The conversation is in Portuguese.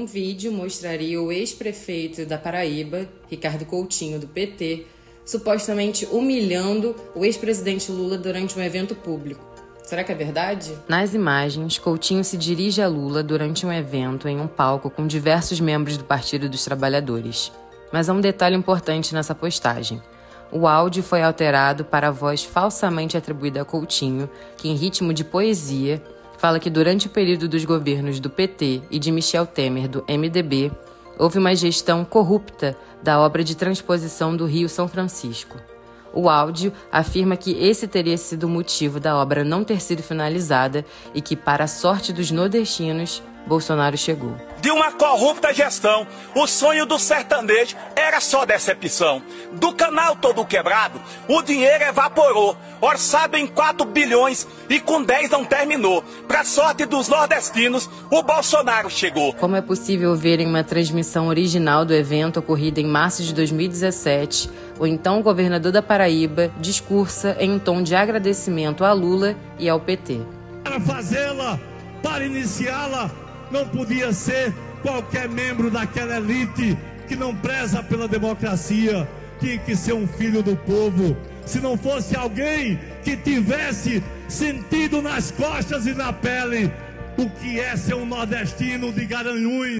Um vídeo mostraria o ex-prefeito da Paraíba, Ricardo Coutinho, do PT, supostamente humilhando o ex-presidente Lula durante um evento público. Será que é verdade? Nas imagens, Coutinho se dirige a Lula durante um evento em um palco com diversos membros do Partido dos Trabalhadores. Mas há um detalhe importante nessa postagem. O áudio foi alterado para a voz falsamente atribuída a Coutinho, que, em ritmo de poesia, fala que durante o período dos governos do PT e de Michel Temer, do MDB, houve uma gestão corrupta da obra de transposição do Rio São Francisco. O áudio afirma que esse teria sido o motivo da obra não ter sido finalizada e que, para a sorte dos nordestinos, Bolsonaro chegou. De uma corrupta gestão, o sonho do sertanejo era só decepção. Do canal todo quebrado, o dinheiro evaporou. Orçado em 4 bilhões e com 10 não terminou. Pra sorte dos nordestinos, o Bolsonaro chegou. Como é possível ver em uma transmissão original do evento ocorrida em março de 2017, o então governador da Paraíba discursa em um tom de agradecimento a Lula e ao PT. Para fazê-la, para iniciá-la, não podia ser qualquer membro daquela elite que não preza pela democracia, tinha que ser um filho do povo. Se não fosse alguém que tivesse sentido nas costas e na pele o que é ser um nordestino de Garanhuns.